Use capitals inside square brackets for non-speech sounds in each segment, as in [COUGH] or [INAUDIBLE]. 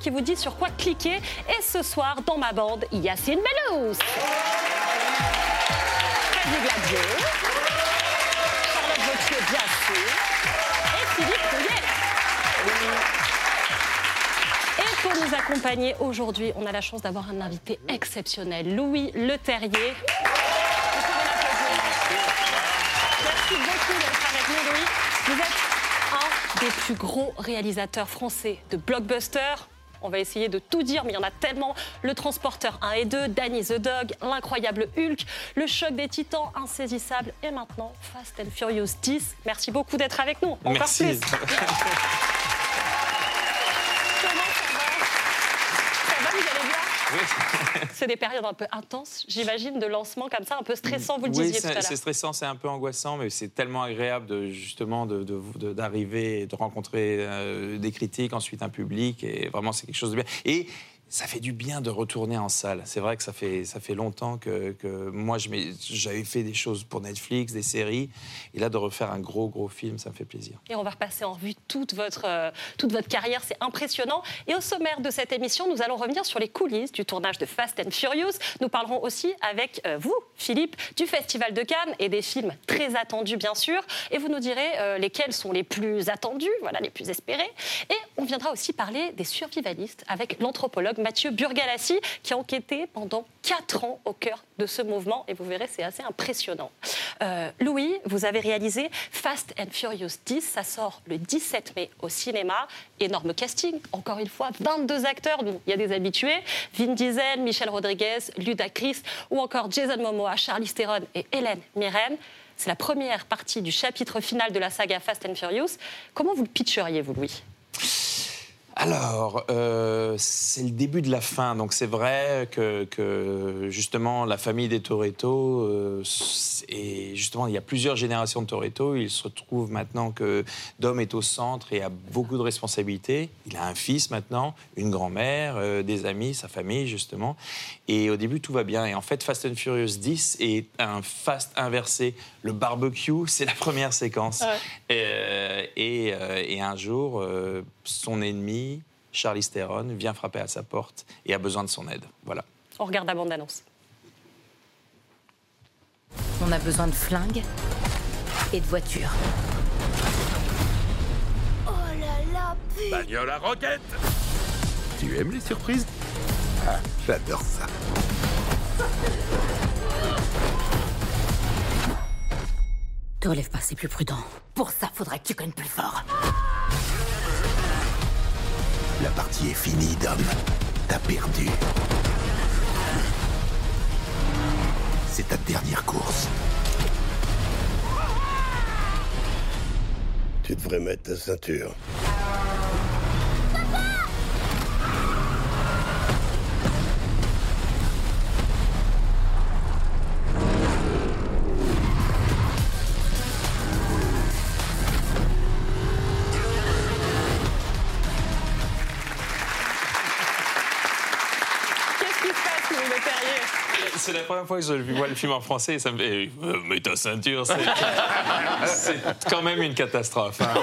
qui vous dit sur quoi cliquer. Et ce soir, dans ma bande, Yacine Bellous Charlotte et Philippe Rouillet. Et pour nous accompagner aujourd'hui, on a la chance d'avoir un invité exceptionnel, Louis Leterrier. Plus gros réalisateurs français de blockbusters. On va essayer de tout dire, mais il y en a tellement. Le Transporteur 1 et 2, Danny the Dog, L'incroyable Hulk, Le choc des titans, Insaisissable et maintenant Fast and Furious 10. Merci beaucoup d'être avec nous. Encore Merci. plus. [LAUGHS] Comment ça va Ça va, vous C'est des périodes un peu intenses, j'imagine, de lancement comme ça, un peu stressant, vous le Oui, disiez tout à c'est l'heure. c'est stressant, c'est un peu angoissant, mais c'est tellement agréable de justement de- de- de- d'arriver de rencontrer euh, des critiques, ensuite un public, et vraiment c'est quelque chose de bien. Et ça fait du bien de retourner en salle. C'est vrai que ça fait, ça fait longtemps que, que moi j'avais fait des choses pour Netflix, des séries, et là de refaire un gros gros film, ça me fait plaisir. Et on va repasser en revue toute votre, euh, toute votre carrière, c'est impressionnant. Et au sommaire de cette émission, nous allons revenir sur les coulisses du tournage de Fast and Furious. Nous parlerons aussi avec euh, vous, Philippe, du Festival de Cannes et des films très attendus, bien sûr. Et vous nous direz euh, lesquels sont les plus attendus, voilà, les plus espérés. Et on viendra aussi parler des survivalistes avec l'anthropologue Mathieu Burgalassi, qui a enquêté pendant 4 ans au cœur de ce mouvement. Et vous verrez, c'est assez impressionnant. Euh, Louis, vous avez réalisé Fast and Furious 10. Ça sort le 17 mai au cinéma. Énorme casting, encore une fois, 22 acteurs. Il y a des habitués Vin Diesel, Michel Rodriguez, Ludacris ou encore Jason Momoa, Charlize Theron et Hélène Mirren. C'est la première partie du chapitre final de la saga Fast and Furious. Comment vous le pitcheriez, vous, Louis? Alors, euh, c'est le début de la fin, donc c'est vrai que, que, justement la famille des Toretto, euh, et justement il y a plusieurs générations de Toretto, il se retrouve maintenant que Dom est au centre et a beaucoup de responsabilités. Il a un fils maintenant, une grand-mère, euh, des amis, sa famille justement, et au début tout va bien. Et en fait, Fast and Furious 10 est un fast inversé. Le barbecue, c'est la première séquence. Ouais. Euh, et, euh, et un jour, euh, son ennemi, Charlize Theron, vient frapper à sa porte et a besoin de son aide. Voilà. On regarde la bande-annonce. On a besoin de flingues et de voitures. Oh là là, putain Bagnole à roquette Tu aimes les surprises? Ah, j'adore ça. Te relève pas, c'est plus prudent. Pour ça, faudrait que tu cognes plus fort. La partie est finie, Dom. T'as perdu. C'est ta dernière course. Tu devrais mettre ta ceinture. Première fois que je vois le film en français et ça me fait euh, Mais ta ceinture, c'est [LAUGHS] quand même une catastrophe. hein. [LAUGHS]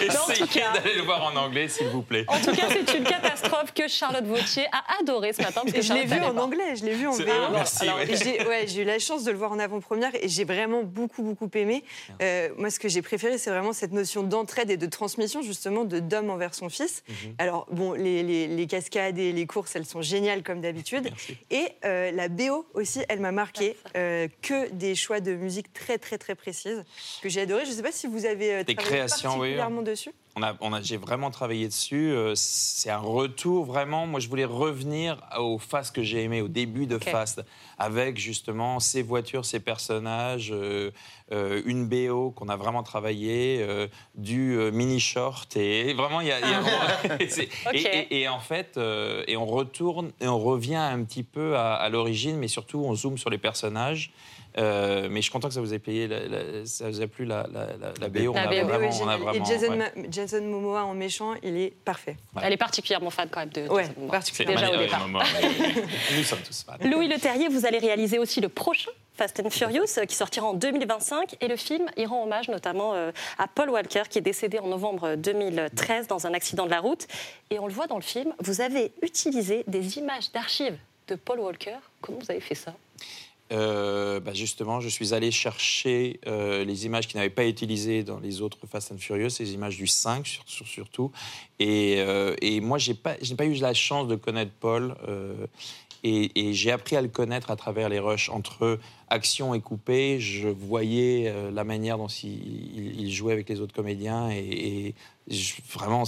Mais Essayez d'aller le voir en anglais, s'il vous plaît. En tout cas, c'est une catastrophe que Charlotte Vautier a adoré ce matin. parce que je l'ai vu en pas. anglais, je l'ai vu en VO. Ah, merci, ouais. j'ai ouais, eu la chance de le voir en avant-première et j'ai vraiment beaucoup, beaucoup aimé. Euh, moi, ce que j'ai préféré, c'est vraiment cette notion d'entraide et de transmission, justement, de Dom envers son fils. Mhm. Alors, bon, les, les- les cascades et les courses, elles sont géniales comme d'habitude. Et euh, la BO aussi, elle m'a marqué. Euh, que des choix de musique très, très, très précises que j'ai adoré. Je ne sais pas si vous avez euh, Des travaillé créations, oui. particulièrement dessus. On a, on a, j'ai vraiment travaillé dessus. euh, C'est un retour vraiment. Moi, je voulais revenir au Fast que j'ai aimé au début de Ok. Fast, avec justement ces voitures, ces personnages, euh, euh, une BO qu'on a vraiment travaillé, euh, du mini short et vraiment il y a. il y a- [LAUGHS] et, c'est- Ok. et- et- et en fait, et on retourne et on revient un petit peu à, à l'origine, mais surtout on zoome sur les personnages. Euh, mais je suis content que ça vous ait payé, la- la- ça vous a plu la, la, la, la BO. On La a BO, oui, vraiment, Oui, on a vraiment- et Jason, ouais. Ma- Jason Jason Momoa en méchant, il est parfait. Elle est particulièrement fan quand même de. de Ouais, Jason Momoa. particulièrement. Déjà au Ouais, départ. ouais. [LAUGHS] Nous sommes tous fans. Louis Leterrier, vous allez réaliser aussi le prochain Fast and Furious euh, qui sortira en 2025 et le film y rend hommage notamment euh, à Paul Walker qui est décédé en novembre 2013 dans un accident de la route et on le voit dans le film, vous avez utilisé des images d'archives de Paul Walker. Comment vous avez fait ça? Euh, bah, justement, je suis allé chercher euh, les images qui n'avaient pas été utilisées dans les autres Fast and Furious, les images du 5 sur- sur- surtout. Et, euh, moi, je n'ai pas, eu la chance de connaître Paul. et, j'ai appris à le connaître à travers les rushs. Entre action et coupé, je voyais la manière dont il, jouait avec les autres comédiens. Et, vraiment,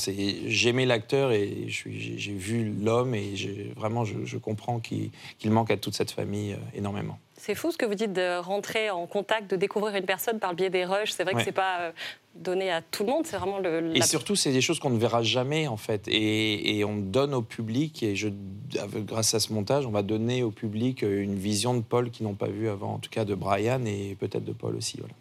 j'aimais l'acteur et j'ai, vu l'homme. Et vraiment, je, comprends qu'il, manque à toute cette famille énormément. C'est fou ce que vous dites de rentrer en contact, de découvrir une personne par le biais des rushs. C'est vrai que Ouais. c'est pas euh, donné à tout le monde, c'est vraiment le. Et la- surtout, c'est des choses qu'on ne verra jamais, en fait. Et, et on donne au public, et je, grâce à ce montage, on va donner au public une vision de Paul qu'ils n'ont pas vue avant, en tout cas de Brian et peut-être de Paul aussi. Voilà.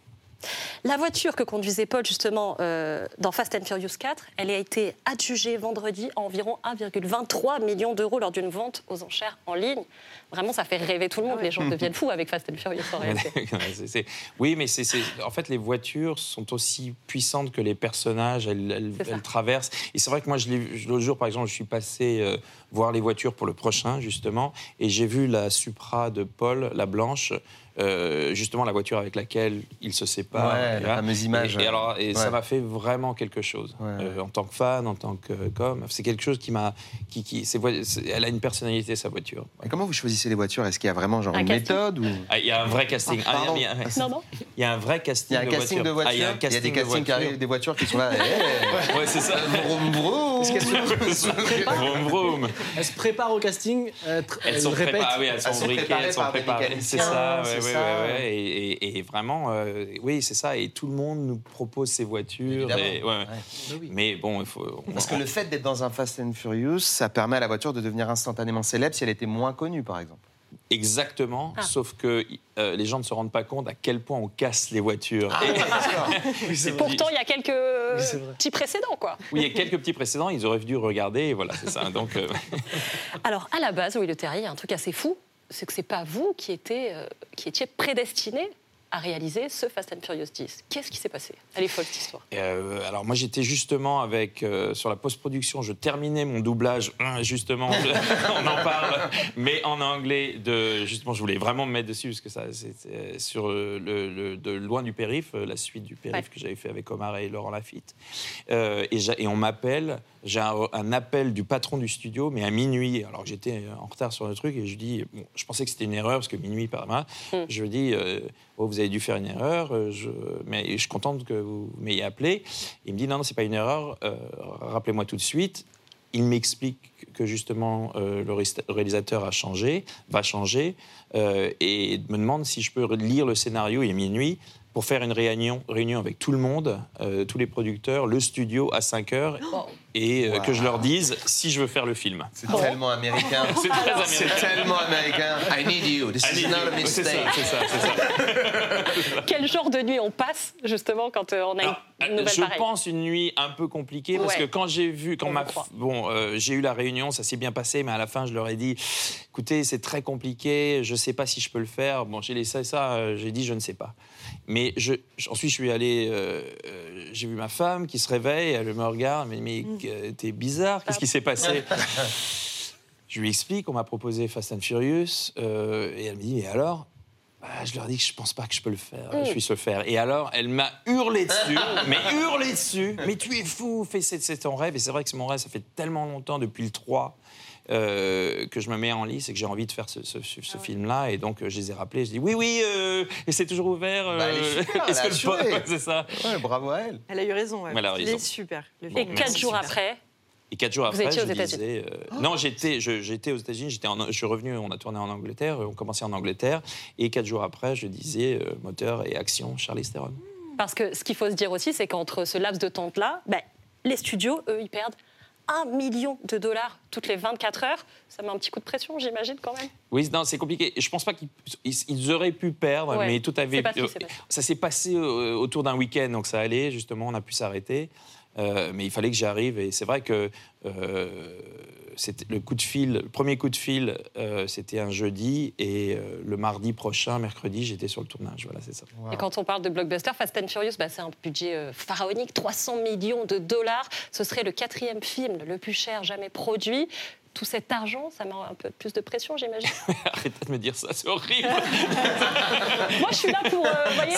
La voiture que conduisait Paul justement euh, dans Fast and Furious 4, elle a été adjugée vendredi à environ 1,23 million d'euros lors d'une vente aux enchères en ligne. Vraiment, ça fait rêver tout le monde. Les gens deviennent fous avec Fast and Furious en réalité. [LAUGHS] Oui, mais c'est, en fait, les voitures sont aussi puissantes que les personnages. Elles, traversent. Et c'est vrai que moi, je l'autre jour, par exemple, je suis passé euh, voir les voitures pour le prochain, justement, et j'ai vu la Supra de Paul, la blanche. Euh, justement la voiture avec laquelle il se sépare. Ouais, la fameuse image. Et, et alors, et ça Ouais. m'a fait vraiment quelque chose. Ouais. Euh, en tant que fan, en tant que com, c'est quelque chose qui m'a, qui, qui, c'est voi- c'est- elle a une personnalité sa voiture. Et comment vous choisissez les voitures? Est-ce qu'il y a vraiment genre Un une casting. méthode ou... Ah, Il y a un vrai casting. Ah, pardon. il, y a, Non, non. il y a un vrai Il y casting a un de casting de voitures. voitures. Ah, il y a un il y a des casting de castings qui voitures. arrivent, des voitures qui sont là. [LAUGHS] eh, Ouais, c'est ça. vroom, vroom. Vroom, vroom. Elle se prépare au casting, Elles elle sont répète. préparées, oui, elles sont briquées, elles sont préparées. C'est ça, c'est ouais, ouais, ça. ouais, ouais. Et, et- et vraiment, euh, oui, c'est ça. Et tout le monde nous propose ses voitures. Et- ouais, ouais. Ouais. Mais bon, il faut. on- Parce que le fait d'être dans un Fast and Furious, ça permet à la voiture de devenir instantanément célèbre si elle était moins connue, par exemple. Exactement, Ah. sauf que euh, les gens ne se rendent pas compte à quel point on casse les voitures. Ah Et- [LAUGHS] Pourtant, il y a quelques petits précédents, quoi. oui, il y a quelques petits précédents, ils auraient dû regarder, et voilà, c'est ça. Donc, euh, [LAUGHS] Alors, à la base, oui, le Terrier, il y a un truc assez fou, c'est que c'est pas vous qui, étiez, euh, qui étiez prédestiné à réaliser ce Fast and Furious 10. Qu'est-ce qui s'est passé Elle est folle, cette histoire? Euh, alors moi j'étais justement avec euh, sur la post-production, je terminais mon doublage hein, justement, je- [LAUGHS] on en parle, mais en anglais de justement je voulais vraiment me mettre dessus parce que ça c'était sur euh, le, le- de loin du périph, la suite du périph Ouais. que j'avais fait avec Omar et Laurent Lafitte, Euh, et, on m'appelle, j'ai un, un appel du patron du studio, mais à minuit, alors que j'étais en retard sur le truc et je dis, bon, je pensais que c'était une erreur parce que minuit par là, Mm. je lui dis, oh, vous avez dû faire une erreur, euh, mais je suis contente que vous m'ayez appelé. Il me dit, non, non, c'est pas une erreur, euh, rappelez-moi tout de suite. Il m'explique que justement euh, le ré- réalisateur a changé, va changer, et me demande si je peux lire le scénario, il est minuit, pour faire une réunion, réunion avec tout le monde, tous les producteurs, le studio à 5 heures, et euh, que je leur dise si je veux faire le film. C'est tellement américain. [LAUGHS] C'est très C'est américain. tellement américain. I need you. This is not a C'est mistake. c'est ça, c'est ça. [LAUGHS] Quel genre de nuit on passe, justement, quand euh, on a Alors, une, une nouvelle je pareille pense une nuit un peu compliquée parce Ouais. que quand j'ai vu, quand On ma, bon, euh, j'ai eu la réunion, ça s'est bien passé, mais à la fin je leur ai dit, écoutez, c'est très compliqué, je sais pas si je peux le faire. Bon, j'ai laissé ça, j'ai dit je ne sais pas. Mais je, ensuite je suis allé, euh, euh, j'ai vu ma femme qui se réveille, elle me regarde, elle me dit mais euh, t'es bizarre, qu'est-ce qui s'est passé [LAUGHS] Je lui explique, on m'a proposé Fast and Furious, euh, et elle me dit, et alors? Bah, Je leur dis que je pense pas que je peux le faire, je puisse le faire. Et alors, elle m'a hurlé dessus, [LAUGHS] mais hurlé dessus, mais tu es fou, fais, c'est ton rêve. Et c'est vrai que c'est mon rêve, ça fait tellement longtemps, depuis le 3, euh, que je me mets en lice et que j'ai envie de faire ce, ce- ce- ce film-là. Et donc, euh, je les ai rappelés, je dis, oui, oui, euh, et c'est toujours ouvert. euh, Bah, elle est super, [LAUGHS] est-ce que le c'est ça Ouais, bravo à elle. Elle a eu raison. ouais. Elle a Il raison. est super. Le Et quatre jours après, Et quatre jours Vous après, étiez aux je États-Unis disais, euh, non, j'étais, j'étais aux États-Unis. J'étais, je suis revenu. On a tourné en Angleterre. On commençait en Angleterre. Et quatre jours après, je disais euh, moteur et action, Charlie Theron. parce que ce qu'il faut se dire aussi, c'est qu'entre ce laps de temps-là, ben, les studios, eux, ils perdent un million de dollars toutes les 24 heures. Ça met un petit coup de pression, j'imagine, quand même. Oui, non, c'est compliqué. Je pense pas qu'ils ils- ils auraient pu perdre, Ouais, mais tout avait. passé. Ça s'est passé euh, autour d'un week-end, donc ça allait. Justement, on a pu s'arrêter. Euh, mais il fallait que j'arrive. Et c'est vrai que euh, c'était le coup de fil, le premier coup de fil, euh, c'était un jeudi. Et euh, le mardi prochain, mercredi, j'étais sur le tournage. Voilà, c'est ça. Et quand on parle de blockbuster, Fast and Furious, bah, c'est un budget pharaonique, 300 millions de dollars. Ce serait le quatrième film le plus cher jamais produit. Tout cet argent, ça met un peu plus de pression, j'imagine. [LAUGHS] Arrêtez de me dire ça, c'est horrible. [LAUGHS] Moi, je suis là pour, euh, voyez,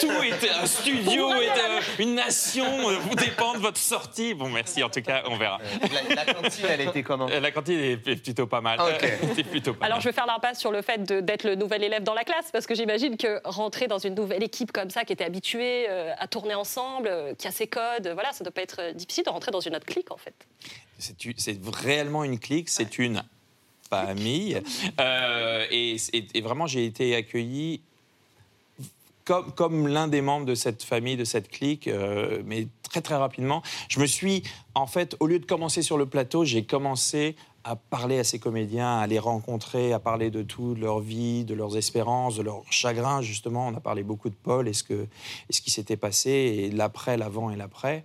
Tout était un studio, euh, une nation. euh, Vous dépend de votre sortie. Bon, merci. En tout cas, on verra. La, la cantine, elle était comment Euh, La cantine est plutôt pas mal. Ok. [LAUGHS] C'est plutôt pas Alors, mal. je vais faire l'impasse sur le fait d'être le nouvel élève dans la classe, parce que j'imagine que rentrer dans une nouvelle équipe comme ça, qui était habituée euh, à tourner ensemble, euh, qui a ses codes, voilà, ça ne doit pas être euh, difficile de rentrer dans une autre clique, en fait. C'est réellement une clique, c'est une famille. [LAUGHS] Euh, et, et- et vraiment, j'ai été accueilli comme, comme l'un des membres de cette famille, de cette clique, euh, mais très très rapidement. Je me suis, en fait, au lieu de commencer sur le plateau, j'ai commencé à parler à ces comédiens, à les rencontrer, à parler de tout, de leur vie, de leurs espérances, de leurs chagrins, justement. On a parlé beaucoup de Paul et ce, que, et ce qui s'était passé, et l'après, l'avant et l'après.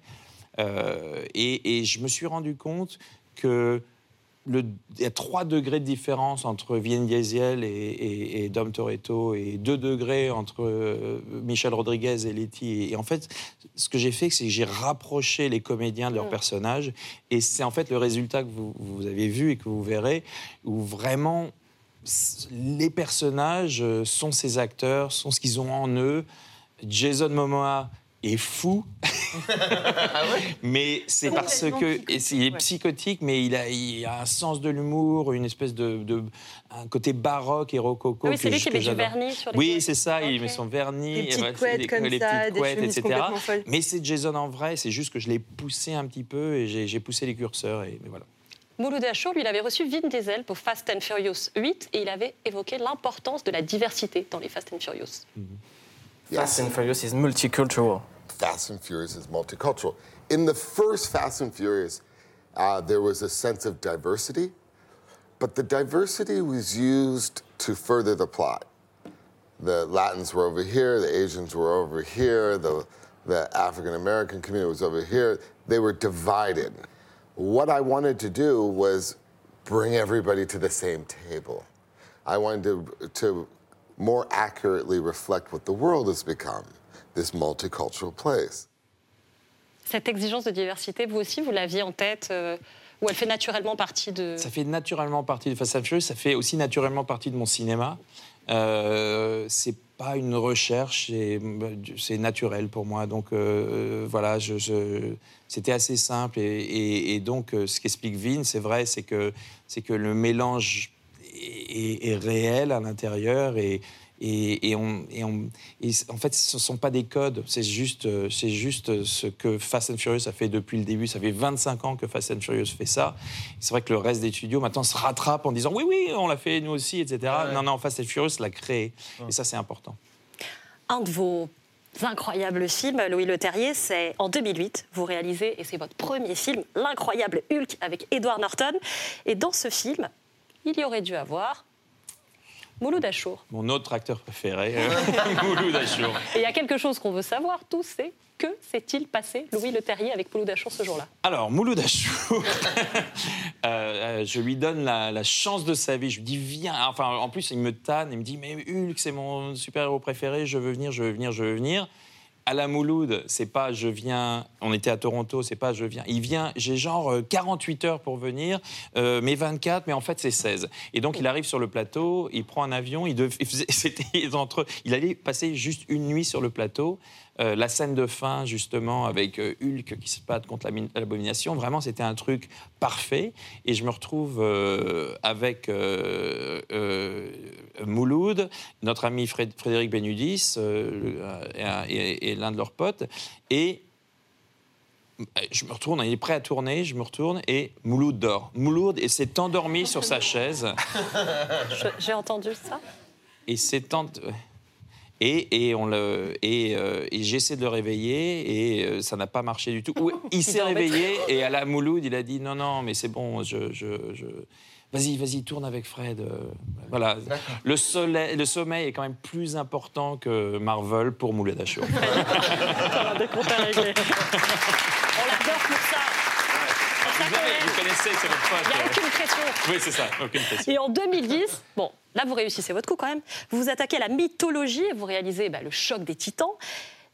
Euh, et, et je me suis rendu compte que le- il y a trois degrés de différence entre Vien Diesel et, et, et Dom Toretto et deux degrés entre euh, Michel Rodriguez et Letty. Et, en fait, ce que j'ai fait, c'est que j'ai rapproché les comédiens de leurs personnages. Et c'est en fait le résultat que vous, vous avez vu et que vous verrez, où vraiment les personnages euh, sont ces acteurs, sont ce qu'ils ont en eux. Jason Momoa est fou. Mais c'est parce que il est psychotique, mais il a, il a un sens de l'humour, une espèce de, de- un côté baroque et rococo. Ah oui, c'est lui qui met du vernis sur les Oui, c'est ça. Il Ok. met son vernis, Des et petites couettes les- comme les ça, petites des couettes, etc. Mais c'est Jason en vrai. C'est juste que je l'ai poussé un petit peu et j'ai poussé les curseurs. Et mais voilà. Mouloud Achour, lui, il avait reçu Vin Diesel pour Fast and Furious 8 et il avait évoqué l'importance de la diversité dans les Fast and Furious. Fast and Furious is multicultural. Fast and Furious is multicultural. In the first Fast and Furious, uh, there was a sense of diversity, but the diversity was used to further the plot. The Latins were over here, the Asians were over here, the, the African American community was over here. They were divided. What I wanted to do was bring everybody to the same table. I wanted to, to more accurately reflect what the world has become this multicultural place. Cette exigence de diversité, vous aussi, vous l'aviez en tête euh, ou elle fait naturellement partie de... Ça fait naturellement partie de Fast and Furious, ça fait aussi naturellement partie de mon cinéma. Euh, c'est pas une recherche, c'est- c'est naturel pour moi. Donc euh, voilà, je, je- c'était assez simple. Et, et- et donc, ce qu'explique Vin, c'est vrai, c'est que, c'est que le mélange est, est- est réel à l'intérieur et, et, et on, et on- et c- en fait, ce ne sont pas des codes, c'est juste, euh, c'est juste ce que Fast and Furious a fait depuis le début. Ça fait 25 ans que Fast and Furious fait ça. C'est vrai que le reste des studios maintenant se rattrape en disant oui, oui, on l'a fait nous aussi, etc. Non, non, Fast and Furious l'a créé. Et ça, c'est important. Un de vos incroyables films, Louis Leterrier, c'est en 2008. Vous réalisez, et c'est votre premier film, L'incroyable Hulk avec Edward Norton. Et dans ce film, il y aurait dû avoir Mouloud Achour. Mon autre acteur préféré, euh, [LAUGHS] Mouloud Achour. Et il y a quelque chose qu'on veut savoir tous, c'est que s'est-il passé, Louis Leterrier, avec Mouloud Achour ce jour-là? Alors, Mouloud Achour, [LAUGHS] euh, euh, je lui donne la, la chance de sa vie. Je lui dis, viens. Enfin, en plus, il me tanne. Il me dit, mais Hulk, c'est mon super-héros préféré. Je veux venir, je veux venir, je veux venir. À la Mouloud, c'est pas je viens. On était à Toronto, c'est pas je viens. Il vient, j'ai genre euh, 48 heures pour venir, euh, mais 24, mais en fait c'est 16. Et donc il arrive sur le plateau, il prend un avion, il, il [LAUGHS] faisait- entre, il allait passer juste une nuit sur le plateau. Euh, la scène de fin, justement, avec euh, Hulk qui se bat contre l'abomination, vraiment, c'était un truc parfait. Et je me retrouve euh, avec Mouloud, notre ami Frédéric Benudis et, l'un de leurs potes. Et je me retourne, il est prêt à tourner, je me retourne et Mouloud dort. Mouloud et s'est endormi sur sa chaise [LAUGHS] J'ai entendu ça. et s'est en- et, et, on le, et, euh, et j'essaie de le réveiller et euh, ça n'a pas marché du tout. Ou [LAUGHS] il s'est réveillé et à la Mouloud, il a dit non, non, mais c'est bon, je, je, je- vas-y, vas-y, tourne avec Fred. euh, Voilà. Le, soleil, le sommeil est quand même plus important que Marvel pour Mouloud Achour. [LAUGHS] [LAUGHS] Ça va, des comptes à régler. On l'adore, Ça vous, avez- connaît. vous connaissez, c'est votre Il n'y a pote. aucune pression. Oui, c'est ça, aucune pression. Et en 2010, bon, là vous réussissez votre coup quand même. Vous vous attaquez à la mythologie et vous réalisez bah, le choc des titans.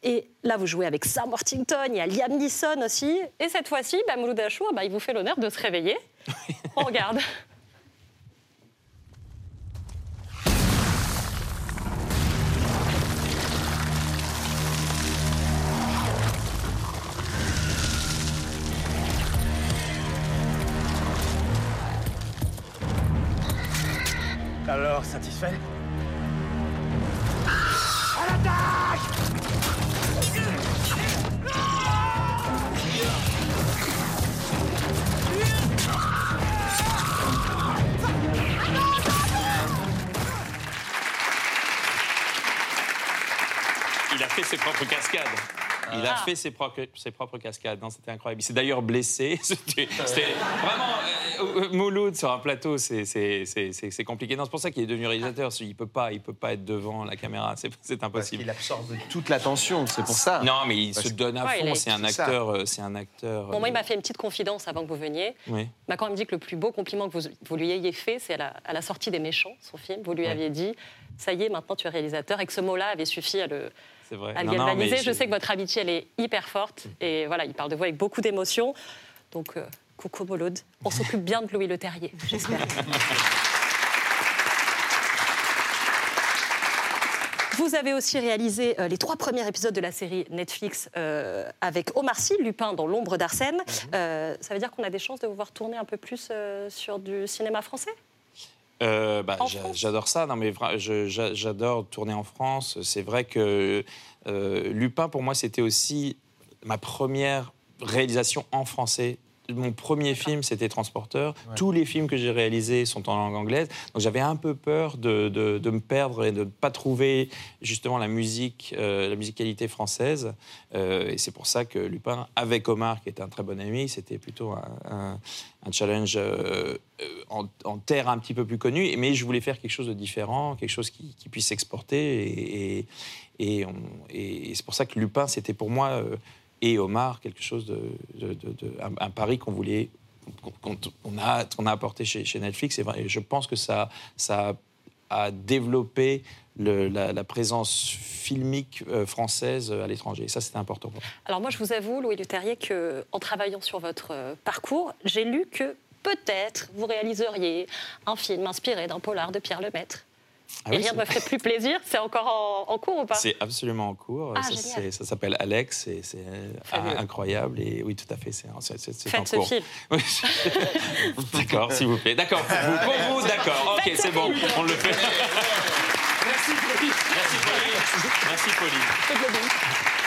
Et là, vous jouez avec Sam Worthington, il y a Liam Neeson aussi. Et cette fois-ci, bah, Mouloud Achour, bah, il vous fait l'honneur de se réveiller. [LAUGHS] On regarde. Alors, satisfait Il a fait ses propres cascades. Il a Ah. fait ses propres, ses propres cascades. Non, C'était incroyable. Il s'est d'ailleurs blessé. [LAUGHS] C'était c'était vraiment. Euh, Mouloud sur un plateau, c'est- compliqué. Non, C'est pour ça qu'il est devenu réalisateur. Il peut pas, il peut pas être devant la caméra. C'est impossible. qu'il absorbe toute l'attention, c'est pour ça. Non, mais il Parce se donne à il fond. est- C'est un acteur. euh, C'est un acteur. Bon, moi, il euh, m'a fait une petite confidence avant que vous veniez. Oui. Il m'a quand même dit que le plus beau compliment que vous, vous lui ayez fait, c'est à la, à la sortie des Méchants, son film. Vous lui Ouais. aviez dit Ça y est, maintenant tu es réalisateur, et que ce mot-là avait suffi à le, C'est vrai. à le Non, non, galvaniser. Je sais que votre amitié, elle est hyper forte. Et voilà, il parle de vous avec beaucoup d'émotion. Donc, euh, coucou Mouloud. On s'occupe bien de Louis Le Terrier, j'espère. Vous avez aussi réalisé euh, les trois premiers épisodes de la série Netflix euh, avec Omar Sy, Lupin dans l'ombre d'Arsène. Euh, ça veut dire qu'on a des chances de vous voir tourner un peu plus sur du cinéma français? Bah, J'adore ça, non mais j'adore tourner en France. C'est vrai que Lupin pour moi c'était aussi ma première réalisation en français. Mon premier film, c'était Transporteur. Tous les films que j'ai réalisés sont en langue anglaise. Donc j'avais un peu peur de, de- de me perdre et de ne pas trouver justement la musique, euh, la musicalité française. Euh, et c'est pour ça que Lupin, avec Omar, qui était un très bon ami, c'était plutôt un, un- un challenge euh, en, en terre un petit peu plus connue. Mais je voulais faire quelque chose de différent, quelque chose qui, qui puisse s'exporter. Et, et, et on- et c'est pour ça que Lupin, c'était pour moi et Omar quelque chose de, un, pari qu'on voulait qu'on a, qu'on a apporté chez, Netflix. Et je pense que ça, ça a développé la, présence filmique euh, française à l'étranger. Ça, c'était important. Alors moi, je vous avoue, Louis Le Terrier, qu'en travaillant sur votre euh, parcours, j'ai lu que peut-être vous réaliseriez un film inspiré d'un polar de Pierre Lemaître. Ah Et oui, rien c'est- ne me ferait plus plaisir. C'est encore en, en cours ou pas? C'est absolument en cours. Ah, ça ça s'appelle Alex et c'est euh, Fabuleux. incroyable. Et oui, tout à fait, c'est en Faites ce cours. film. [LAUGHS] Oui. [LAUGHS] d'accord, s'il vous plaît. D'accord, pour vous, pour vous, d'accord. Ok, Faites ce c'est bon, film. on le fait. Merci, Pauline. Merci, Pauline. Merci, Pauline.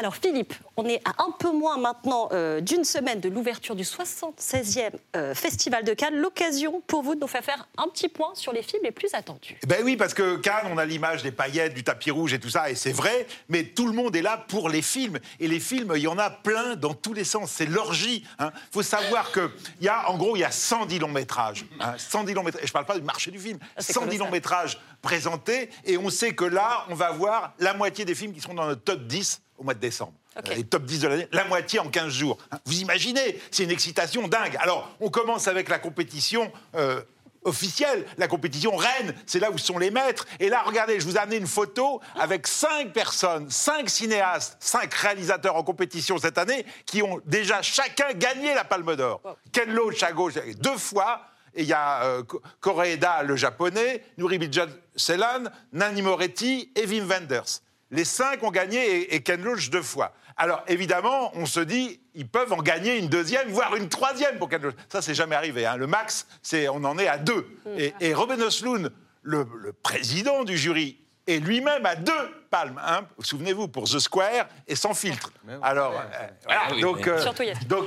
Alors Philippe, on est à un peu moins maintenant euh, d'une semaine de l'ouverture du 76e euh, Festival de Cannes. L'occasion pour vous de nous faire faire un petit point sur les films les plus attendus. Ben oui, parce que Cannes, on a l'image des paillettes, du tapis rouge et tout ça, et c'est vrai, mais tout le monde est là pour les films. Et les films, il y en a plein dans tous les sens. C'est l'orgie. Il faut savoir qu'il y a, en gros, il y a 110 longs métrages. hein, 110 longs métrages. Et je parle pas du marché du film. Ah, c'est 110 colossal. longs métrages présentés, et on sait que là, on va voir la moitié des films qui seront dans notre top 10 au mois de décembre. Ok. Les top 10 de l'année, la moitié en 15 jours. Hein, Vous imaginez, c'est une excitation dingue. Alors, on commence avec la compétition. euh, officielle, la compétition reine, c'est là où sont les maîtres. Et là, regardez, je vous ai amené une photo avec cinq personnes, cinq cinéastes, cinq réalisateurs en compétition cette année qui ont déjà chacun gagné la Palme d'Or. Ken Loach à gauche, deux fois. Et il y a euh, Ko- Koreeda, le japonais, Nuri Bilge Ceylan, Nani Moretti et Wim Wenders. Les cinq ont gagné et, et Ken Loach deux fois. Alors évidemment, on se dit, ils peuvent en gagner une deuxième, voire une troisième pour Ken Loach. Ça, c'est jamais arrivé. hein. Le max, c'est on en est à deux. Et, et Robin Osloon, le, le président du jury, est lui-même à deux palmes. hein. Souvenez-vous, pour The Square et sans filtre. Alors, euh, voilà. Ah oui, donc, euh,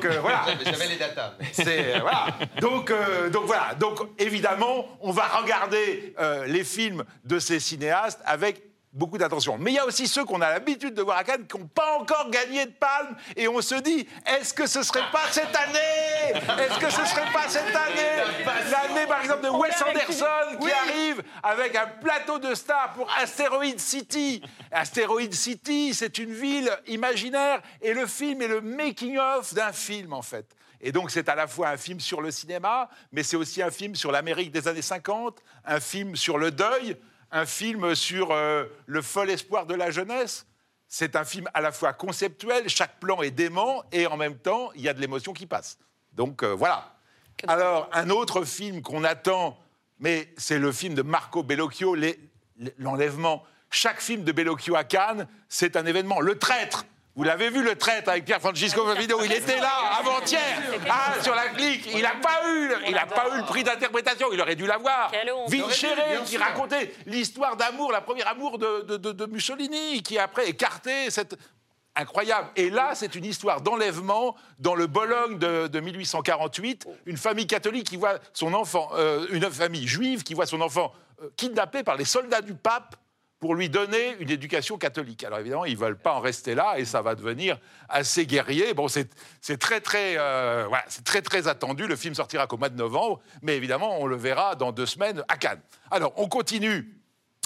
euh, voilà. [LAUGHS] J'avais les datas. C'est euh, voilà. Donc euh, donc voilà. Donc évidemment, on va regarder euh, les films de ces cinéastes avec beaucoup d'attention. Mais il y a aussi ceux qu'on a l'habitude de voir à Cannes qui n'ont pas encore gagné de palme et on se dit est-ce que ce serait pas cette année? Est-ce que ce serait pas cette année? L'année par exemple de Wes Anderson qui arrive avec un plateau de stars pour Asteroid City. Asteroid City, c'est une ville imaginaire et le film est le making of d'un film en fait. Et donc, c'est à la fois un film sur le cinéma, mais c'est aussi un film sur l'Amérique des années 50, un film sur le deuil, un film sur euh, le fol espoir de la jeunesse. C'est un film à la fois conceptuel, chaque plan est dément, et en même temps, il y a de l'émotion qui passe. Donc, euh, voilà. Alors, un autre film qu'on attend, mais c'est le film de Marco Bellocchio, L'Enlèvement. Chaque film de Bellocchio à Cannes, c'est un événement. Le traître vous l'avez vu, le traître avec Pierre Francisco Favido, il était là avant-hier, ah, sur la clique. Il n'a pas eu, le- il a pas eu le prix d'interprétation. Il aurait dû l'avoir. Vincere, qui racontait l'histoire d'amour, la première amour de, de- de- de Mussolini, qui après écarté cette incroyable. Et là, c'est une histoire d'enlèvement dans le Bologne de, de 1848. Une famille catholique qui voit son enfant, euh, une famille juive qui voit son enfant euh, kidnappé par les soldats du pape pour lui donner une éducation catholique. Alors évidemment, ils ne veulent pas en rester là et ça va devenir assez guerrier. Bon, c'est très, très, euh, c'est très, très attendu. Le film sortira qu'au mois de novembre, mais évidemment, on le verra dans deux semaines à Cannes. Alors, on continue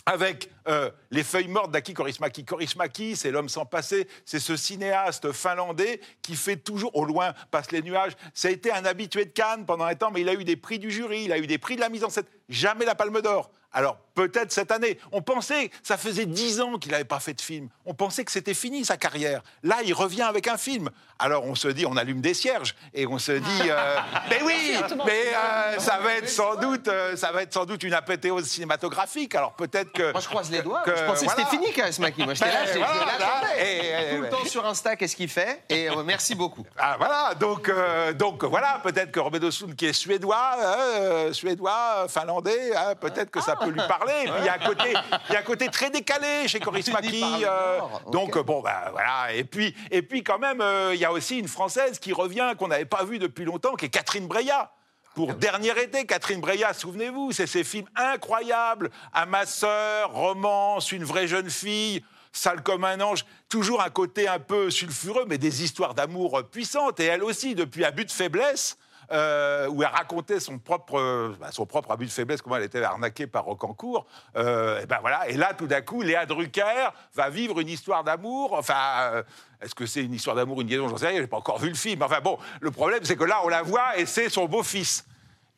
avec euh, Les feuilles mortes d'Aki Korismaki. Korismaki, c'est l'homme sans passé, c'est ce cinéaste finlandais qui fait toujours, au loin passent les nuages. Ça a été un habitué de Cannes pendant un temps, mais il a eu des prix du jury, il a eu des prix de la mise en scène, jamais la Palme d'Or. Alors peut-être cette année. On pensait, ça faisait dix ans qu'il n'avait pas fait de film. On pensait que c'était fini sa carrière. Là, il revient avec un film. Alors on se dit, on allume des cierges et on se dit, euh, [LAUGHS] mais oui, mais euh, ça va être sans doute, euh, ça va être sans doute une apothéose cinématographique. Alors peut-être que Moi, je croise les doigts. que- je pensais que voilà. c'était fini, Karismaki. Moi, j'étais [LAUGHS] Ben, là, voilà, je là, et- et- Tout le ouais. temps sur Insta, qu'est-ce qu'il fait? Et euh, merci beaucoup. Ah, voilà, donc, euh, donc voilà, peut-être que Robert Sund, qui est suédois, euh, suédois, finlandais, hein, peut-être que ça peut lui parler. Puis il y a un côté, il y a un côté très décalé chez Coris Maki. euh, donc euh, bon, bah, voilà. Et puis, et puis quand même, euh, il y a aussi une française qui revient qu'on n'avait pas vue depuis longtemps, qui est Catherine Breillat. Pour Dernier été, Catherine Breillat, souvenez-vous, c'est ces films incroyables. À ma sœur, romance, une vraie jeune fille, sale comme un ange. Toujours un côté un peu sulfureux, mais des histoires d'amour puissantes. Et elle aussi, depuis Abus de faiblesse, euh, où elle racontait son propre, euh, bah, son propre abus de faiblesse, comment elle était arnaquée par Rocancourt. Euh, et, ben voilà. et là, tout d'un coup, Léa Drucker va vivre une histoire d'amour. Enfin, euh, est-ce que c'est une histoire d'amour, une liaison J'en sais rien, j'ai pas encore vu le film. Enfin bon, le problème, c'est que là, on la voit et c'est son beau-fils.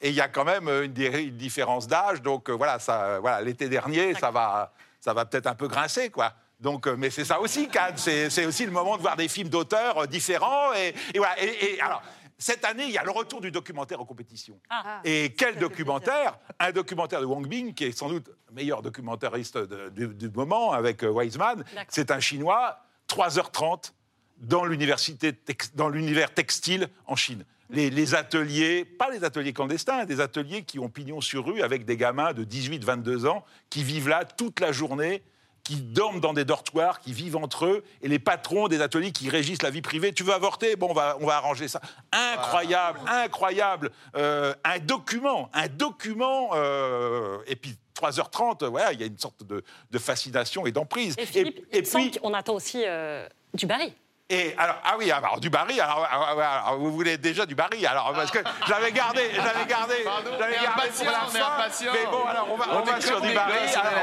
Et il y a quand même une, di- une différence d'âge. Donc voilà, ça, voilà l'été dernier, ça va, ça va peut-être un peu grincer, quoi. Donc, mais c'est ça aussi, Cannes. C'est aussi le moment de voir des films d'auteurs différents. Et, voilà. Et alors, cette année, il y a le retour du documentaire en compétition. Ah. Et quel documentaire? Un documentaire de Wang Bing, qui est sans doute le meilleur documentariste de- du, du moment, avec euh, Weizmann. C'est un Chinois, 3h30 dans l'université, tex- dans l'univers textile en Chine. Les, les ateliers, pas les ateliers clandestins, des ateliers qui ont pignon sur rue avec des gamins de 18-22 ans qui vivent là toute la journée, qui dorment dans des dortoirs, qui vivent entre eux, et les patrons des ateliers qui régissent la vie privée. Tu veux avorter? Bon, on va, on va arranger ça. Incroyable, incroyable. Euh, un document, un document, euh, et puis 3h30, voilà, il y a une sorte de, de fascination et d'emprise. Et Philippe, et semble qu'on attend aussi euh, du Barry. Et alors, ah oui, alors du Barry, alors, alors, alors, vous voulez déjà du Barry, alors, parce que j'avais gardé, j'avais gardé, j'avais gardé pour la fin. Mais bon, alors, on va, On on va sur du Barry,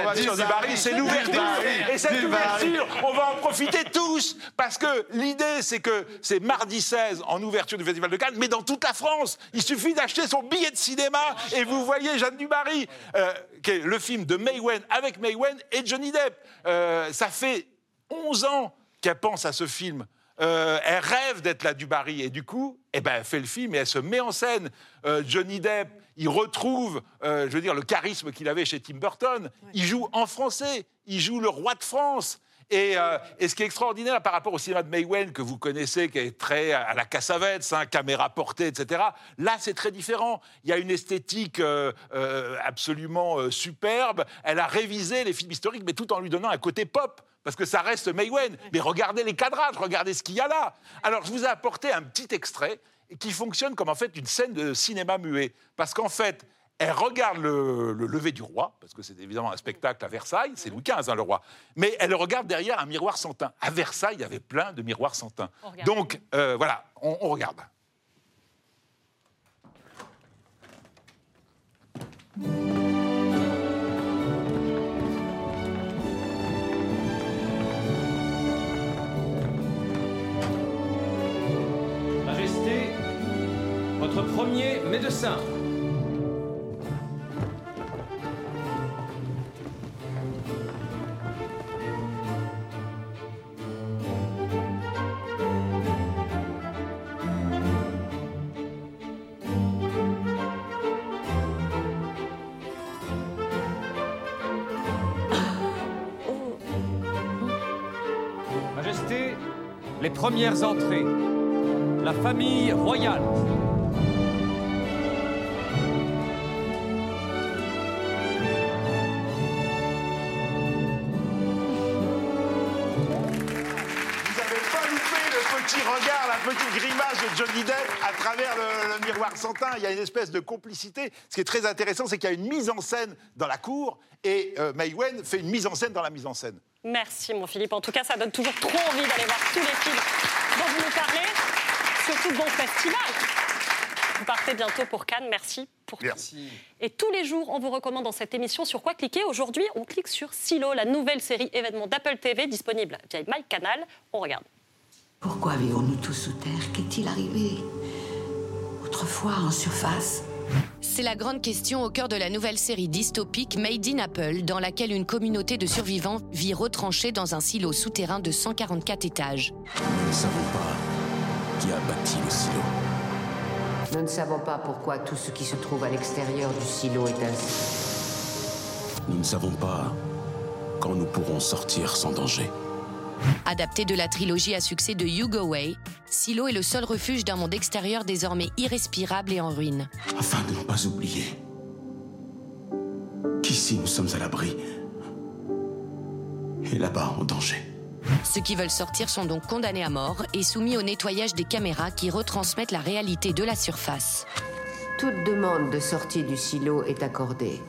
on va du sur du Barry. Barry, c'est Du l'ouverture. Barry. Et cette Du Barry. ouverture, on va en profiter tous, parce que l'idée, c'est que c'est mardi 16 en ouverture du Festival de Cannes, mais dans toute la France. Il suffit d'acheter son billet de cinéma et vous voyez Jeanne Dubarry, euh, qui est le film de May Wen avec May Wen et Johnny Depp. Euh, ça fait 11 ans qu'elle pense à ce film. Euh, elle rêve d'être la Dubarry et du coup, eh ben, elle fait le film et elle se met en scène. Euh, Johnny Depp, il retrouve, euh, je veux dire, le charisme qu'il avait chez Tim Burton. Il joue en français, il joue le roi de France. Et, euh, et ce qui est extraordinaire par rapport au cinéma de May Wen, que vous connaissez, qui est très à la Cassavetes, hein, caméra portée, etc., là, c'est très différent. Il y a une esthétique euh, euh, absolument superbe. Elle a révisé les films historiques, mais tout en lui donnant un côté pop. Parce que ça reste May Wen. Mais regardez les cadrages, regardez ce qu'il y a là. Alors, je vous ai apporté un petit extrait qui fonctionne comme en fait une scène de cinéma muet. Parce qu'en fait, elle regarde le, le lever du roi, parce que c'est évidemment un spectacle à Versailles, c'est Louis XV, hein, le roi. Mais elle le regarde derrière un miroir sans teint. À Versailles, il y avait plein de miroirs sans teint. Donc, euh, voilà, on, on regarde. Majesté, médecin. Premières entrées. La famille royale. Il y a une espèce de complicité. Ce qui est très intéressant, c'est qu'il y a une mise en scène dans la cour et euh, May Wen fait une mise en scène dans la mise en scène. Merci, mon Philippe. En tout cas, ça donne toujours trop envie d'aller voir tous les films dont vous nous parlez. Surtout bon festival. Vous partez bientôt pour Cannes. Merci pour tout. Et tous les jours, on vous recommande dans cette émission sur quoi cliquer. Aujourd'hui, on clique sur Silo, la nouvelle série événement d'Apple TV disponible via MyCanal. On regarde. Pourquoi vivons-nous tous sous terre? Qu'est-il arrivé? Autrefois en surface C'est la grande question au cœur de la nouvelle série dystopique Made in Apple, dans laquelle une communauté de survivants vit retranchée dans un silo souterrain de 144 étages. Nous ne savons pas qui a bâti le silo. Nous ne savons pas pourquoi tout ce qui se trouve à l'extérieur du silo est ainsi. Nous ne savons pas quand nous pourrons sortir sans danger. Adapté de la trilogie à succès de You Go Way, Silo est le seul refuge d'un monde extérieur désormais irrespirable et en ruine. Afin de ne pas oublier qu'ici nous sommes à l'abri et là-bas en danger. Ceux qui veulent sortir sont donc condamnés à mort et soumis au nettoyage des caméras qui retransmettent la réalité de la surface. Toute demande de sortie du silo est accordée,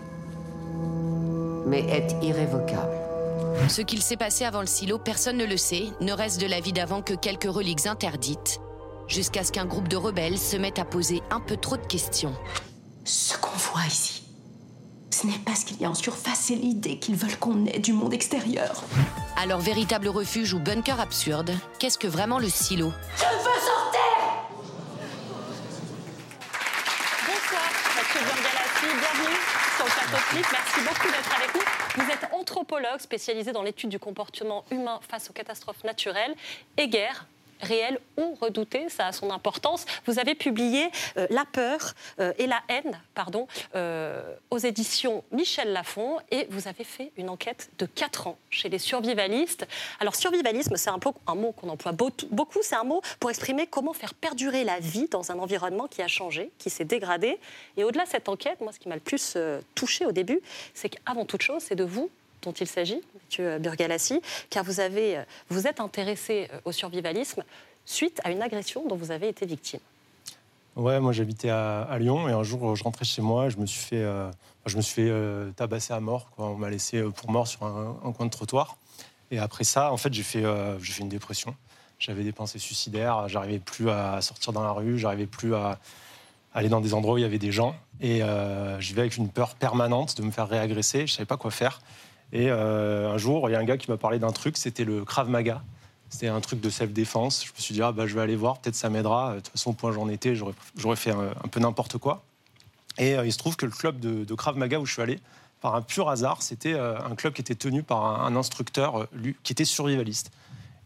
mais est irrévocable. Ce qu'il s'est passé avant le silo, personne ne le sait, ne reste de la vie d'avant que quelques reliques interdites, jusqu'à ce qu'un groupe de rebelles se mette à poser un peu trop de questions. Ce qu'on voit ici, ce n'est pas ce qu'il y a en surface, c'est l'idée qu'ils veulent qu'on ait du monde extérieur. Alors, véritable refuge ou bunker absurde, qu'est-ce que vraiment le silo? Je veux sortir Bonsoir, Mathieu Burgalassi. Bienvenue Merci beaucoup d'être avec nous. Vous êtes anthropologue spécialisé dans l'étude du comportement humain face aux catastrophes naturelles et guerres réelles ou redoutées, ça a son importance. Vous avez publié euh, La peur euh, et la haine pardon, euh, aux éditions Michel Lafon et vous avez fait une enquête de 4 ans chez les survivalistes. Alors survivalisme, c'est un, un mot qu'on emploie beau- beaucoup, c'est un mot pour exprimer comment faire perdurer la vie dans un environnement qui a changé, qui s'est dégradé. Et au-delà de cette enquête, moi ce qui m'a le plus touché au début, c'est qu'avant toute chose, c'est de vous dont il s'agit, Mathieu Burgalassi, car vous, avez, vous êtes intéressé euh, au survivalisme suite à une agression dont vous avez été victime. Ouais, moi j'habitais à, Lyon et un jour je rentrais chez moi, je me suis fait, euh, je me suis fait euh, tabasser à mort. On m'a laissé pour mort sur un, coin de trottoir. Et après ça, en fait, j'ai fait, fait une dépression. J'avais des pensées suicidaires, j'arrivais plus à sortir dans la rue, j'arrivais plus à aller dans des endroits où il y avait des gens. Et j'y vais avec une peur permanente de me faire réagresser, je savais pas quoi faire. Et euh, un jour, il y a un gars qui m'a parlé d'un truc, c'était le Krav Maga. C'était un truc de self-défense. Je me suis dit, ah, bah, je vais aller voir, peut-être ça m'aidera. De toute façon, au point où j'en étais, j'aurais fait un, peu n'importe quoi. Et euh, il se trouve que le club de, de Krav Maga où je suis allé, par un pur hasard, c'était euh, un club qui était tenu par un, instructeur qui était survivaliste.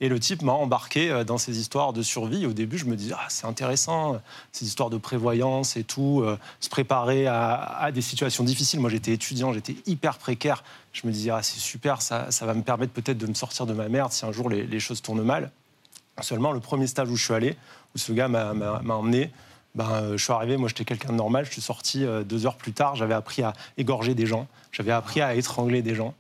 Et le type m'a embarqué euh, dans ces histoires de survie. Au début, je me disais, ah, c'est intéressant, euh, ces histoires de prévoyance et tout, euh, se préparer à, des situations difficiles. Moi, j'étais étudiant, j'étais hyper précaire. Je me disais, ah, c'est super, ça, va me permettre peut-être de me sortir de ma merde si un jour les, les choses tournent mal. Seulement, le premier stage où je suis allé, où ce gars m'a emmené, ben, euh, je suis arrivé, moi j'étais quelqu'un de normal, je suis sorti euh, deux heures plus tard, j'avais appris à égorger des gens, j'avais appris à étrangler des gens,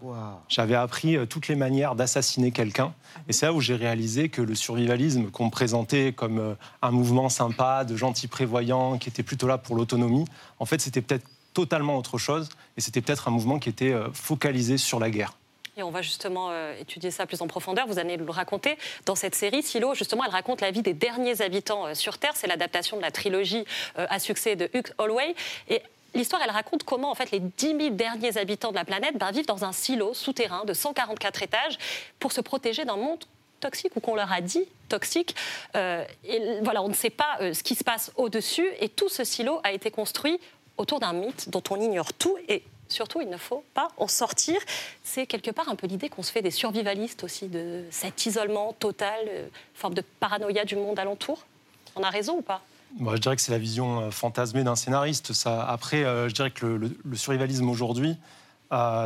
j'avais appris euh, toutes les manières d'assassiner quelqu'un. Et c'est là où j'ai réalisé que le survivalisme qu'on me présentait comme un mouvement sympa, de gentils prévoyants, qui était plutôt là pour l'autonomie, en fait c'était peut-être totalement autre chose, et c'était peut-être un mouvement qui était focalisé sur la guerre. Et on va justement euh, étudier ça plus en profondeur. Vous allez le raconter dans cette série. Silo, justement, elle raconte la vie des derniers habitants euh, sur Terre. C'est l'adaptation de la trilogie euh, à succès de Hugh Holloway. Et l'histoire, elle raconte comment, en fait, les 10 000 derniers habitants de la planète ben, vivent dans un silo souterrain de 144 étages pour se protéger d'un monde toxiques ou qu'on leur a dit toxiques. Euh, et voilà, on ne sait pas ce qui se passe au-dessus. Et tout ce silo a été construit autour d'un mythe dont on ignore tout. Et surtout, il ne faut pas en sortir. C'est quelque part un peu l'idée qu'on se fait des survivalistes aussi, de cet isolement total, euh, forme de paranoïa du monde alentour. On a raison ou pas? Moi, je dirais que c'est la vision euh, fantasmée d'un scénariste. Ça. Après, euh, je dirais que le, survivalisme aujourd'hui,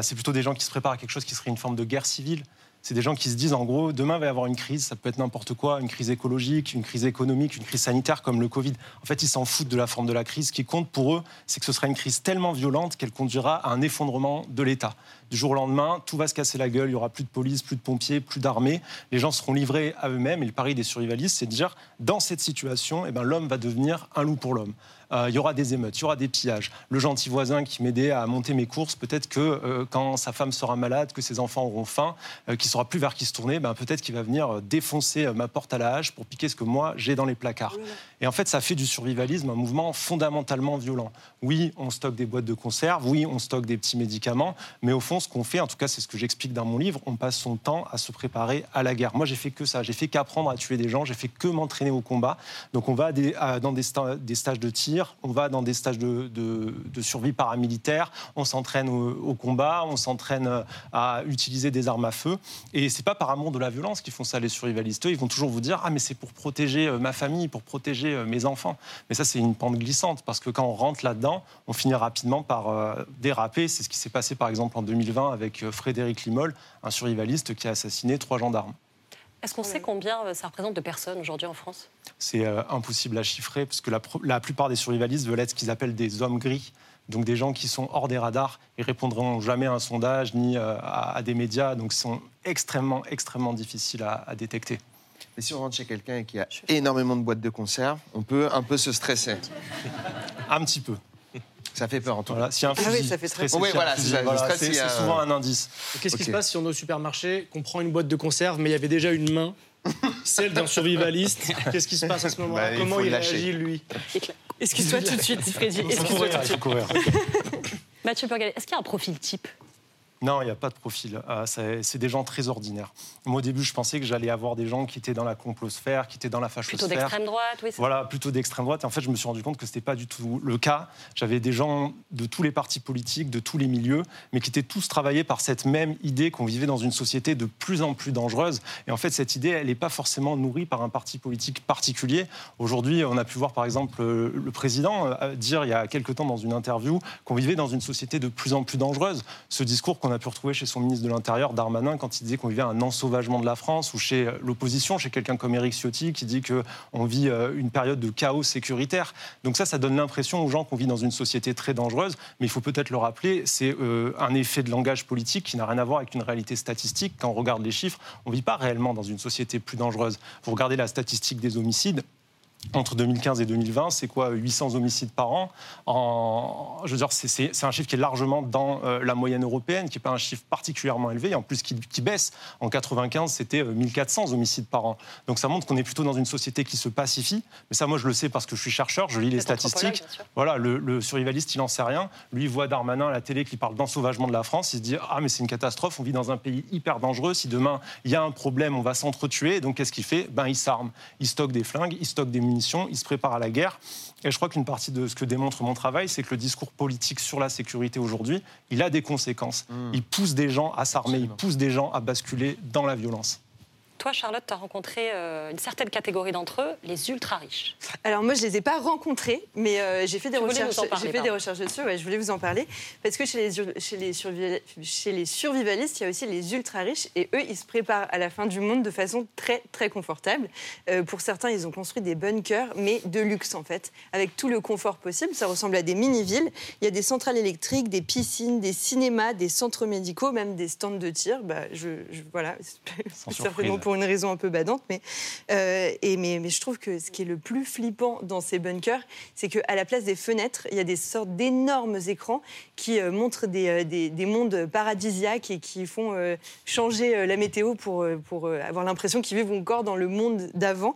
c'est plutôt des gens qui se préparent à quelque chose qui serait une forme de guerre civile. C'est des gens qui se disent, en gros, demain va y avoir une crise, ça peut être n'importe quoi, une crise écologique, une crise économique, une crise sanitaire comme le Covid. En fait, ils s'en foutent de la forme de la crise. Ce qui compte pour eux, c'est que ce sera une crise tellement violente qu'elle conduira à un effondrement de l'État. Du jour au lendemain, tout va se casser la gueule, il y aura plus de police, plus de pompiers, plus d'armée. Les gens seront livrés à eux-mêmes. Et le pari des survivalistes, c'est de dire, dans cette situation, eh ben, l'homme va devenir un loup pour l'homme. Euh, il y aura des émeutes, il y aura des pillages. Le gentil voisin qui m'aidait à monter mes courses, peut-être que euh, quand sa femme sera malade, que ses enfants auront faim, euh, qu'il saura plus vers qui se tourner, ben, peut-être qu'il va venir défoncer ma porte à la hache pour piquer ce que moi j'ai dans les placards. Et en fait, ça fait du survivalisme un mouvement fondamentalement violent. Oui, on stocke des boîtes de conserve, oui, on stocke des petits médicaments, mais au fond, ce qu'on fait, en tout cas, c'est ce que j'explique dans mon livre, on passe son temps à se préparer à la guerre. Moi, j'ai fait que ça, j'ai fait qu'apprendre à tuer des gens, j'ai fait que m'entraîner au combat. Donc, on va à des- à- dans des, sta- des stages de tir, on va dans des stages de, survie paramilitaire, on s'entraîne au, combat, on s'entraîne euh, à utiliser des armes à feu. Et c'est pas par amour de la violence qu'ils font ça, les survivalistes. Ils vont toujours vous dire Ah, mais c'est pour protéger euh, ma famille, pour protéger euh, mes enfants. Mais ça, c'est une pente glissante, parce que quand on rentre là-dedans, on finit rapidement par déraper. C'est ce qui s'est passé, par exemple, en 2020 avec Frédéric Limol, un survivaliste qui a assassiné trois gendarmes. Est-ce qu'on sait combien euh, ça représente de personnes aujourd'hui en France? C'est euh, impossible à chiffrer, parce que la, plupart des survivalistes veulent être ce qu'ils appellent des hommes gris. Donc des gens qui sont hors des radars et répondront jamais à un sondage ni euh, à, à des médias, donc sont extrêmement, extrêmement difficiles à, à détecter. Mais si on rentre chez quelqu'un qui a énormément de boîtes de conserve, on peut un peu se stresser. Un petit peu. Ça fait peur en tout cas. Voilà, a un Ah oui, fusil, ça fait très stressé, peur. Oui, un voilà, fusil, c'est ça, le voilà, stress, c'est- il y a- c'est souvent un indice. Qu'est-ce qui se passe si on est au supermarché, qu'on prend une boîte de conserve, mais il y avait déjà une main, celle d'un survivaliste [LAUGHS] Qu'est-ce qui se passe à ce moment-là Bah, il Comment il lâcher. réagit, lui Excuse-toi tout de suite, Freddy. Il faut Excuse-toi courir, tout de il faut suite. courir. [LAUGHS] Mathieu Burgalet, est-ce qu'il y a un profil type? Non, il n'y a pas de profil. Euh, c'est des gens très ordinaires. Moi, au début, je pensais que j'allais avoir des gens qui étaient dans la complosphère, qui étaient dans la fachosphère. Plutôt d'extrême droite, oui. Voilà, plutôt d'extrême droite. Et en fait, je me suis rendu compte que ce n'était pas du tout le cas. J'avais des gens de tous les partis politiques, de tous les milieux, mais qui étaient tous travaillés par cette même idée qu'on vivait dans une société de plus en plus dangereuse. Et en fait, cette idée, elle n'est pas forcément nourrie par un parti politique particulier. Aujourd'hui, on a pu voir, par exemple, euh, le président euh, dire il y a quelque temps dans une interview qu'on vivait dans une société de plus en plus dangereuse. Ce discours qu'on a pu retrouver chez son ministre de l'Intérieur, Darmanin, quand il disait qu'on vivait un ensauvagement de la France, ou chez euh, l'opposition, chez quelqu'un comme Éric Ciotti, qui dit qu'on vit euh, une période de chaos sécuritaire. Donc ça, ça donne l'impression aux gens qu'on vit dans une société très dangereuse, mais il faut peut-être le rappeler, c'est euh, un effet de langage politique qui n'a rien à voir avec une réalité statistique. Quand on regarde les chiffres, on ne vit pas réellement dans une société plus dangereuse. Vous regardez la statistique des homicides, entre 2015 et 2020, c'est quoi 800 homicides par an. En, je veux dire, c'est- un chiffre qui est largement dans euh, la moyenne européenne, qui n'est pas un chiffre particulièrement élevé, et en plus qui, qui baisse. En 95, c'était euh, 1400 homicides par an. Donc ça montre qu'on est plutôt dans une société qui se pacifie. Mais ça, moi, je le sais parce que je suis chercheur, je lis les statistiques. Voilà, le, le survivaliste, il n'en sait rien. Lui, il voit Darmanin à la télé qui parle d'ensauvagement de la France. Il se dit Ah, mais c'est une catastrophe, on vit dans un pays hyper dangereux. Si demain, il y a un problème, on va s'entretuer. Donc, qu'est-ce qu'il fait? Ben, il s'arme. Il stocke des flingues, il stocke des munitions, il se prépare à la guerre. Et je crois qu'une partie de ce que démontre mon travail, c'est que le discours politique sur la sécurité aujourd'hui, il a des conséquences. Il pousse des gens à s'armer, il pousse des gens à basculer dans la violence. Toi, Charlotte, tu as rencontré euh, une certaine catégorie d'entre eux, les ultra-riches. Alors moi, je les ai pas rencontrés, mais euh, j'ai fait des recherches. parler, J'ai fait des recherches dessus. Ouais, je voulais vous en parler parce que chez les chez les, survi- chez les survivalistes, il y a aussi les ultra riches et eux, ils se préparent à la fin du monde de façon très très confortable. Euh, pour certains, ils ont construit des bunkers, mais de luxe en fait, avec tout le confort possible. Ça ressemble à des mini-villes. Il y a des centrales électriques, des piscines, des cinémas, des centres médicaux, même des stands de tir. Bah, je, je- voilà, certainement [LAUGHS] surprise. Pour une raison un peu badante, mais, euh, mais, mais je trouve que ce qui est le plus flippant dans ces bunkers, c'est qu'à la place des fenêtres, il y a des sortes d'énormes écrans qui euh, montrent des, euh, des- des mondes paradisiaques et qui font changer la météo pour, pour avoir l'impression qu'ils vivent encore dans le monde d'avant.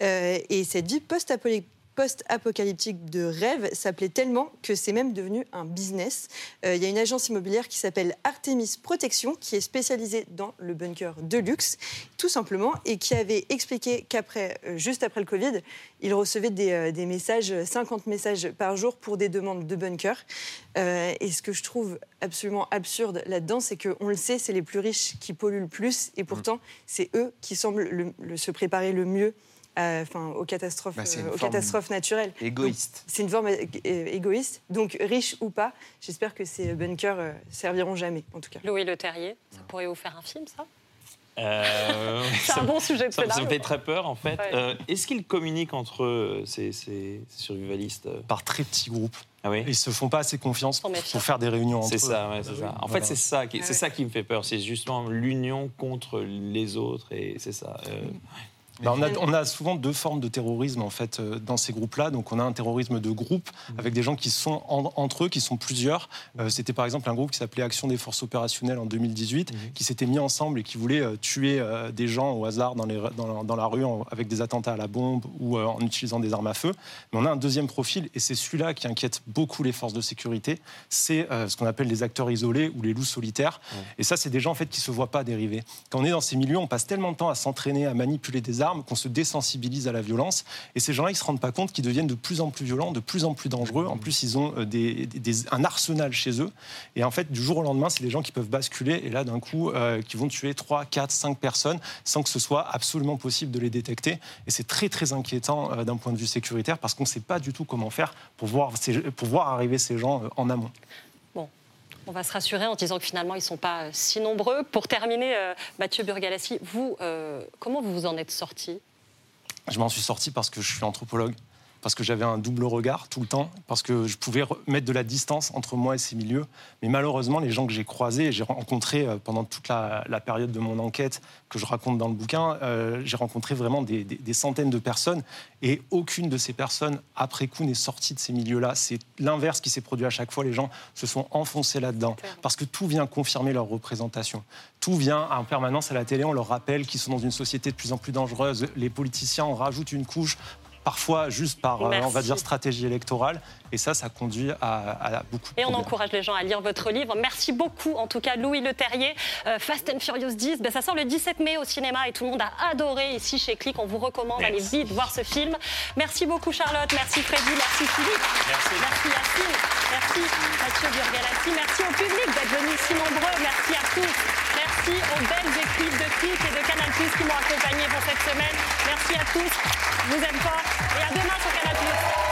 Et cette vie post-apocalyptique post-apocalyptique de rêve s'appelait tellement que c'est même devenu un business. Euh, Il y a une agence immobilière qui s'appelle Artemis Protection, qui est spécialisée dans le bunker de luxe, tout simplement, et qui avait expliqué qu'après, euh, juste après le Covid, il recevait des, euh, des messages, 50 messages par jour pour des demandes de bunker. Et ce que je trouve absolument absurde là-dedans, c'est qu'on le sait, c'est les plus riches qui polluent le plus, et pourtant, c'est eux qui semblent le- le- se préparer le mieux enfin, aux, catastrophes, Bah, euh, aux catastrophes naturelles. égoïste. C'est une forme euh, égoïste. Donc, riche ou pas, j'espère que ces bunkers euh, serviront jamais, en tout cas. Louis Le Terrier, ça pourrait vous faire un film, ça? Euh, [LAUGHS] C'est un bon sujet de ça, me- ça me fait très peur en fait. Ouais. Euh, Est-ce qu'ils communiquent entre eux, ces, ces survivalistes euh? Par très petits groupes. Ah oui? Ils se font pas assez confiance pour faire des réunions entre eux. C'est ça, ouais, c'est ça. En Voilà. fait, c'est ça, qui, Ah c'est ça qui me fait peur. C'est justement l'union contre les autres et c'est ça. euh, Bah, on, a, on a souvent deux formes de terrorisme en fait euh, dans ces groupes-là. Donc on a un terrorisme de groupe avec des gens qui sont en- entre eux, qui sont plusieurs. Euh, C'était par exemple un groupe qui s'appelait Action des forces opérationnelles en 2018, qui s'était mis ensemble et qui voulait euh, tuer des gens au hasard dans, les, dans, la, dans la rue en- avec des attentats à la bombe ou en utilisant des armes à feu. Mais on a un deuxième profil et c'est celui-là qui inquiète beaucoup les forces de sécurité. C'est euh, ce qu'on appelle les acteurs isolés ou les loups solitaires. Et ça, c'est des gens en fait qui se voient pas dériver. Quand on est dans ces milieux, on passe tellement de temps à s'entraîner, à manipuler des armes, qu'on se désensibilise à la violence. Et ces gens-là, ils se rendent pas compte qu'ils deviennent de plus en plus violents, de plus en plus dangereux. En plus, ils ont euh, un arsenal chez eux. Et en fait, du jour au lendemain, c'est des gens qui peuvent basculer et là, d'un coup, euh, qui vont tuer 3, 4, 5 personnes sans que ce soit absolument possible de les détecter. Et c'est très, très inquiétant euh, d'un point de vue sécuritaire parce qu'on ne sait pas du tout comment faire pour voir, pour voir arriver ces gens en amont. On va se rassurer en disant que finalement, ils ne sont pas euh, si nombreux. Pour terminer, euh, Mathieu Burgalassi, vous, euh, comment vous vous en êtes sorti? Je m'en suis sorti parce que je suis anthropologue, parce que j'avais un double regard tout le temps, parce que je pouvais re- mettre de la distance entre moi et ces milieux. Mais malheureusement, les gens que j'ai croisés, j'ai rencontrés euh, pendant toute la, la période de mon enquête que je raconte dans le bouquin, euh, j'ai rencontré vraiment des, des- des centaines de personnes, et aucune de ces personnes, après coup, n'est sortie de ces milieux-là. C'est l'inverse qui s'est produit à chaque fois. Les gens se sont enfoncés là-dedans, parce que tout vient confirmer leur représentation. Tout vient en permanence à la télé, on leur rappelle qu'ils sont dans une société de plus en plus dangereuse. Les politiciens en rajoutent une couche parfois juste par, euh, on va Merci. dire, stratégie électorale. Et ça, ça conduit à, à beaucoup Et on problèmes. encourage les gens à lire votre livre. Merci beaucoup, en tout cas, Louis Le Terrier. Euh, Fast and Furious 10, ben, ça sort le 17 mai au cinéma et tout le monde a adoré ici chez Click. On vous recommande d'aller vite voir ce film. Merci beaucoup, Charlotte. Merci, Freddy. Merci, Philippe. Merci. Yacine. Merci, Mathieu Burgalassi. Merci au public d'être venu si nombreux. Merci à tous. Merci aux belles équipes de Click et de Canal qui m'ont accompagné pour cette semaine. Merci à tous. Je vous aime fort. Et à demain sur Canal